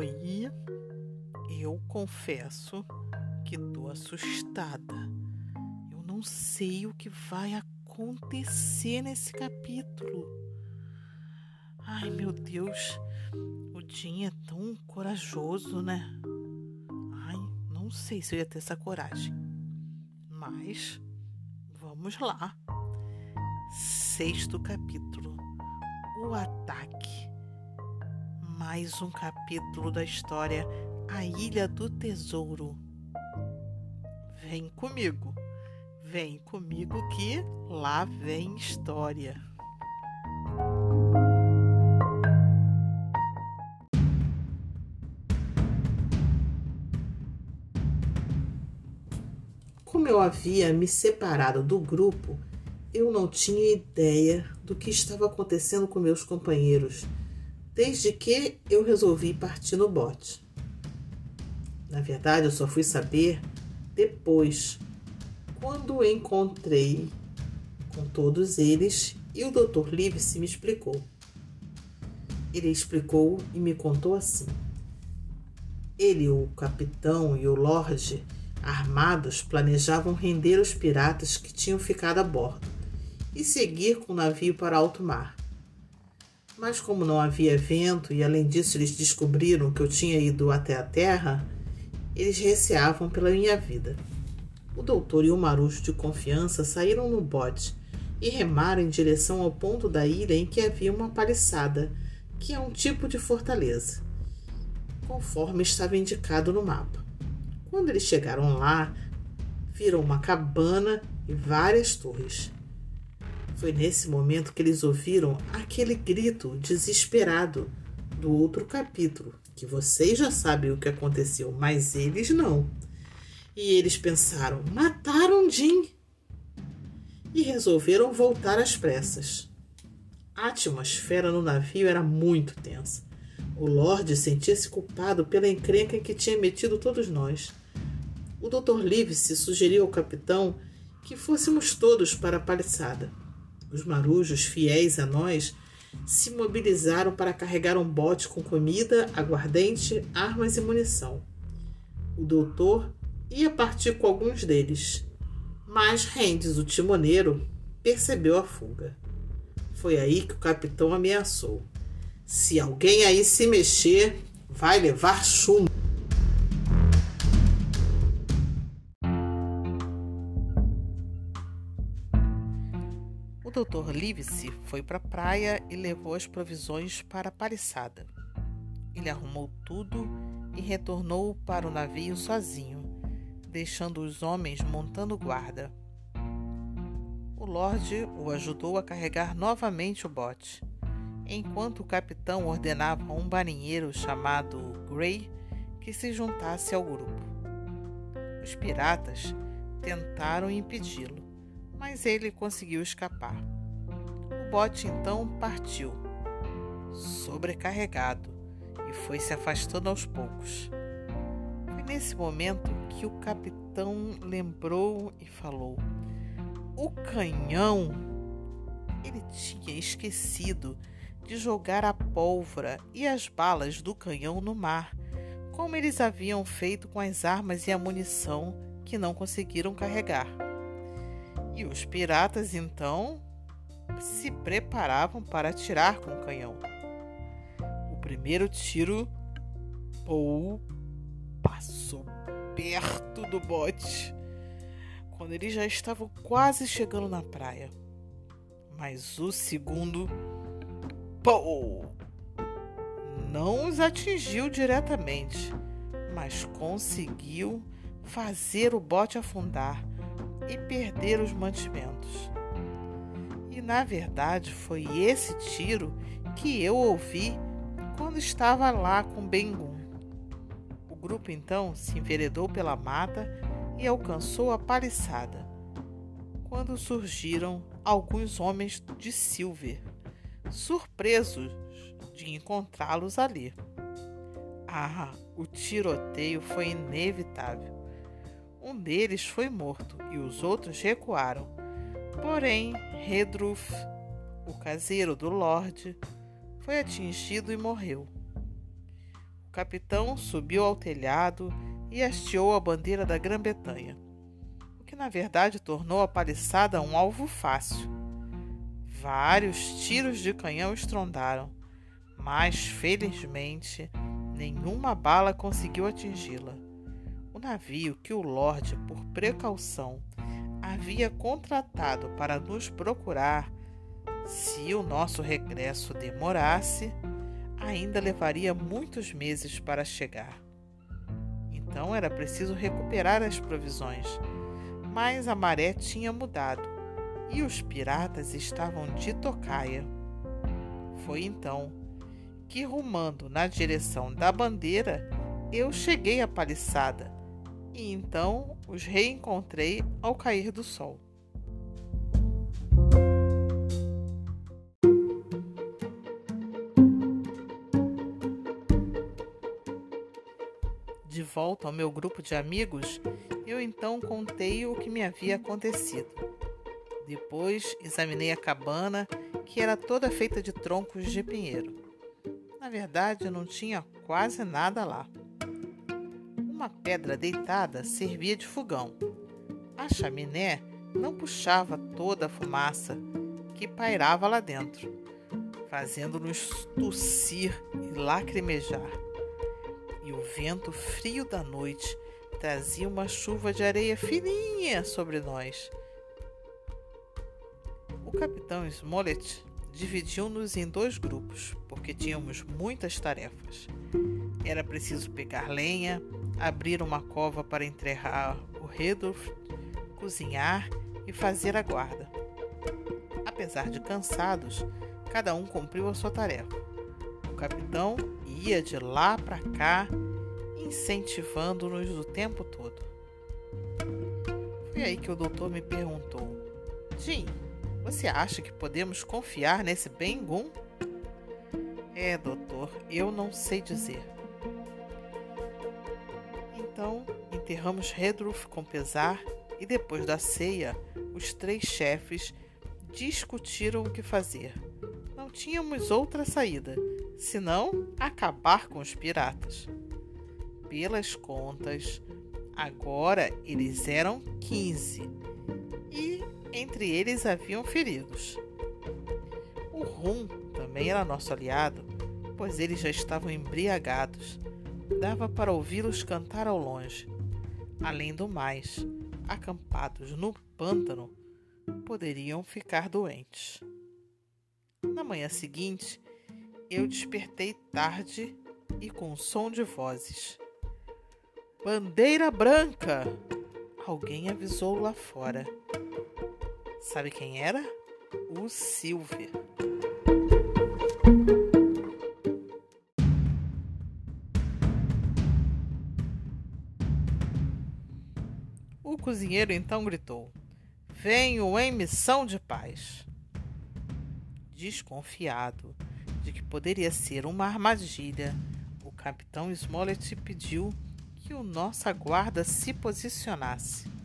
Oi, eu confesso que tô assustada. Eu não sei o que vai acontecer nesse capítulo. Ai, meu Deus, o Jim é tão corajoso, né? Ai, não sei se eu ia ter essa coragem. Mas vamos lá. Sexto capítulo: O ataque mais um capítulo da história A Ilha do Tesouro. Vem comigo, vem comigo que lá vem história. Como eu havia me separado do grupo, eu não tinha ideia do que estava acontecendo com meus companheiros desde que eu resolvi partir no bote. Na verdade, eu só fui saber depois, quando encontrei com todos eles e o Dr. Livesey me explicou. Ele explicou e me contou assim. Ele, o capitão e o lorde, armados, planejavam render os piratas que tinham ficado a bordo e seguir com o navio para alto mar. Mas como não havia vento e além disso eles descobriram que eu tinha ido até a terra, eles receavam pela minha vida. O doutor e o marujo de confiança saíram no bote e remaram em direção ao ponto da ilha em que havia uma paliçada, que é um tipo de fortaleza, conforme estava indicado no mapa. Quando eles chegaram lá, viram uma cabana e várias torres. Foi nesse momento que eles ouviram aquele grito desesperado do outro capítulo, que vocês já sabem o que aconteceu, mas eles não. E eles pensaram: mataram Jim! E resolveram voltar às pressas. A atmosfera no navio era muito tensa. O Lorde sentia-se culpado pela encrenca em que tinha metido todos nós. O Dr. Livesey sugeriu ao capitão que fôssemos todos para a paliçada. Os marujos, fiéis a nós, se mobilizaram para carregar um bote com comida, aguardente, armas e munição. O doutor ia partir com alguns deles, mas Rendes, o timoneiro, percebeu a fuga. Foi aí que o capitão ameaçou: Se alguém aí se mexer, vai levar chumbo. Dr. Livesey foi para a praia e levou as provisões para a paliçada. Ele arrumou tudo e retornou para o navio sozinho, deixando os homens montando guarda. O Lorde o ajudou a carregar novamente o bote, enquanto o capitão ordenava a um marinheiro chamado Gray que se juntasse ao grupo. Os piratas tentaram impedi-lo, mas ele conseguiu escapar. O bote então partiu, sobrecarregado, e foi se afastando aos poucos. Foi nesse momento que o capitão lembrou e falou: O canhão! Ele tinha esquecido de jogar a pólvora e as balas do canhão no mar, como eles haviam feito com as armas e a munição que não conseguiram carregar. E os piratas então se preparavam para atirar com o canhão. O primeiro tiro Paul passou perto do bote quando eles já estavam quase chegando na praia. Mas o segundo Paul não os atingiu diretamente, mas conseguiu fazer o bote afundar e perder os mantimentos. E na verdade foi esse tiro que eu ouvi quando estava lá com Bengun. O grupo então se enveredou pela mata e alcançou a paliçada, quando surgiram alguns homens de Silver, surpresos de encontrá-los ali. Ah, o tiroteio foi inevitável. Um deles foi morto e os outros recuaram. Porém, Redruth, o caseiro do Lorde, foi atingido e morreu. O capitão subiu ao telhado e hasteou a bandeira da Grã-Bretanha, o que na verdade tornou a paliçada um alvo fácil. Vários tiros de canhão estrondaram, mas felizmente nenhuma bala conseguiu atingi-la. Navio que o Lorde, por precaução, havia contratado para nos procurar, se o nosso regresso demorasse, ainda levaria muitos meses para chegar. Então era preciso recuperar as provisões, mas a maré tinha mudado e os piratas estavam de tocaia. Foi então que, rumando na direção da bandeira, eu cheguei à paliçada e então os reencontrei ao cair do sol. De volta ao meu grupo de amigos, eu então contei o que me havia acontecido. Depois examinei a cabana, que era toda feita de troncos de pinheiro. Na verdade, não tinha quase nada lá. Uma pedra deitada servia de fogão. A chaminé não puxava toda a fumaça que pairava lá dentro, fazendo-nos tossir e lacrimejar. E o vento frio da noite trazia uma chuva de areia fininha sobre nós. O capitão Smollett dividiu-nos em dois grupos, porque tínhamos muitas tarefas. Era preciso pegar lenha, abrir uma cova para enterrar o Redolf, cozinhar e fazer a guarda. Apesar de cansados, cada um cumpriu a sua tarefa. O capitão ia de lá para cá, incentivando-nos o tempo todo. Foi aí que o doutor me perguntou: Jim, você acha que podemos confiar nesse Bengun? É, doutor, eu não sei dizer. Então enterramos Redruth com pesar e depois da ceia, os três chefes discutiram o que fazer. Não tínhamos outra saída, senão acabar com os piratas. Pelas contas, agora eles eram 15 e entre eles haviam feridos. O Rum também era nosso aliado, pois eles já estavam embriagados dava para ouvi-los cantar ao longe. Além do mais, acampados no pântano, poderiam ficar doentes. Na manhã seguinte, eu despertei tarde e com som de vozes. Bandeira branca! Alguém avisou lá fora. Sabe quem era? O Silver. cozinheiro então gritou: Venho em missão de paz. Desconfiado de que poderia ser uma armadilha, o capitão Smollett pediu que o nossa guarda se posicionasse.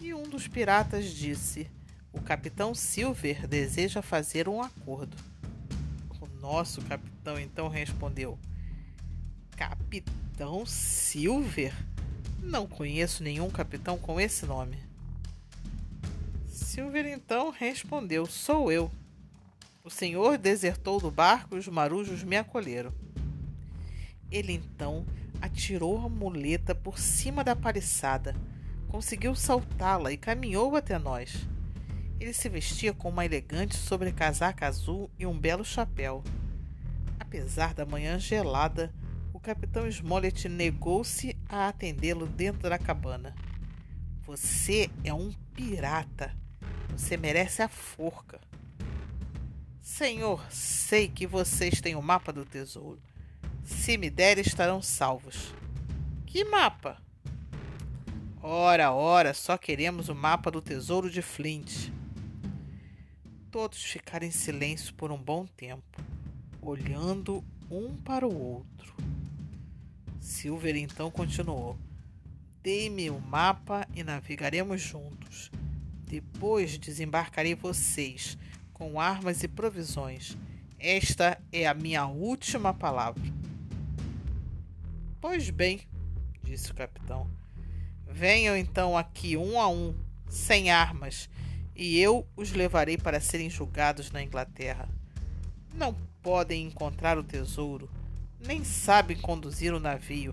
E um dos piratas disse: O capitão Silver deseja fazer um acordo. O nosso capitão então respondeu: Capitão Silver? Não conheço nenhum capitão com esse nome. Silver então respondeu: Sou eu. O senhor desertou do barco e os marujos me acolheram. Ele então atirou a muleta por cima da paliçada, conseguiu saltá-la e caminhou até nós. Ele se vestia com uma elegante sobrecasaca azul e um belo chapéu. Apesar da manhã gelada, capitão Smollett negou-se a atendê-lo dentro da cabana. Você é um pirata. Você merece a forca. Senhor, sei que vocês têm o mapa do tesouro. Se me der, estarão salvos. Que mapa? Ora, ora, só queremos o mapa do tesouro de Flint. Todos ficaram em silêncio por um bom tempo, olhando um para o outro. Silver então continuou: Dê-me o mapa e navegaremos juntos. Depois desembarcarei vocês com armas e provisões. Esta é a minha última palavra. Pois bem, disse o capitão. Venham então aqui um a um, sem armas, e eu os levarei para serem julgados na Inglaterra. Não podem encontrar o tesouro, nem sabem conduzir o navio.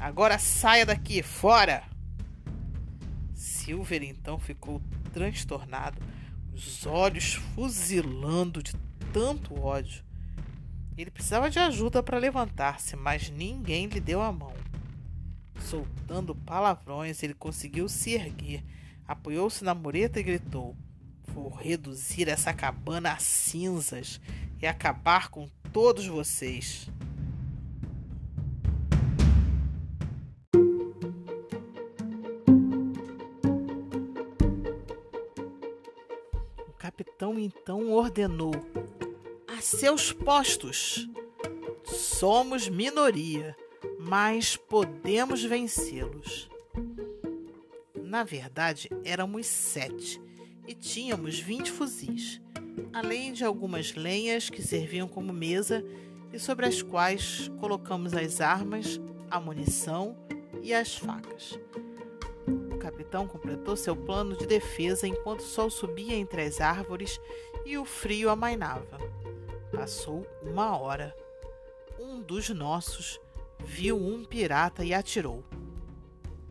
Agora saia daqui, fora! Silver então ficou transtornado, os olhos fuzilando de tanto ódio. Ele precisava de ajuda para levantar-se, mas ninguém lhe deu a mão. Soltando palavrões, ele conseguiu se erguer, apoiou-se na mureta e gritou: Vou reduzir essa cabana a cinzas e acabar com todos vocês. O capitão então ordenou: A seus postos! Somos minoria, mas podemos vencê-los. Na verdade, éramos sete e tínhamos vinte fuzis, além de algumas lenhas que serviam como mesa e sobre as quais colocamos as armas, a munição e as facas. O capitão completou seu plano de defesa enquanto o sol subia entre as árvores e o frio amainava. Passou uma hora. Um dos nossos viu um pirata e atirou.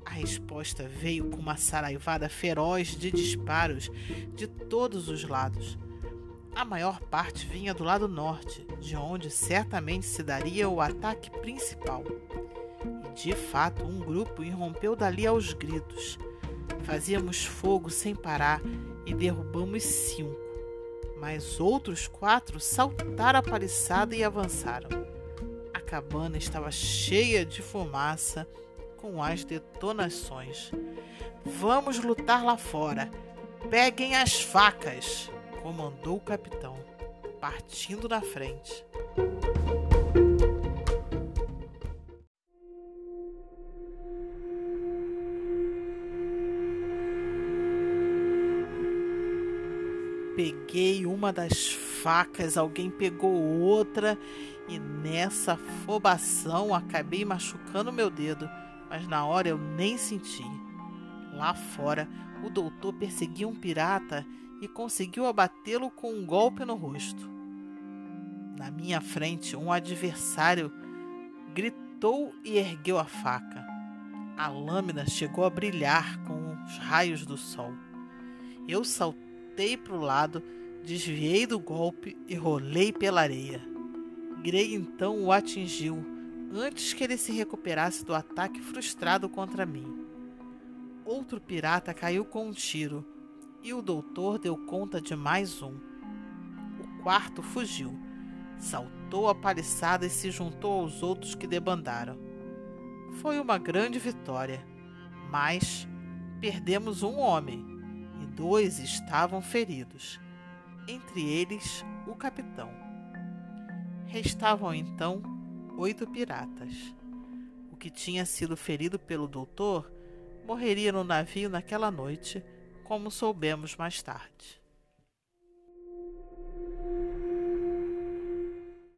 A resposta veio com uma saraivada feroz de disparos de todos os lados. A maior parte vinha do lado norte, de onde certamente se daria o ataque principal. E de fato, um grupo irrompeu dali aos gritos. Fazíamos fogo sem parar e derrubamos cinco, mas outros quatro saltaram a paliçada e avançaram. Cabana estava cheia de fumaça com as detonações. Vamos lutar lá fora. Peguem as facas, comandou o capitão, partindo na frente. Peguei uma das facas, alguém pegou outra e nessa afobação acabei machucando meu dedo mas na hora eu nem senti. Lá fora, o doutor perseguia um pirata e conseguiu abatê-lo com um golpe no rosto. Na minha frente, um adversário gritou e ergueu a faca. A lâmina chegou a brilhar com os raios do sol. Eu saltei para o lado, desviei do golpe e rolei pela areia. Grey então o atingiu antes que ele se recuperasse do ataque frustrado contra mim. Outro pirata caiu com um tiro e o doutor deu conta de mais um. O quarto fugiu, saltou a paliçada e se juntou aos outros que debandaram. Foi uma grande vitória, mas perdemos um homem e dois estavam feridos, entre eles o capitão. Restavam então oito piratas. O que tinha sido ferido pelo doutor morreria no navio naquela noite, como soubemos mais tarde.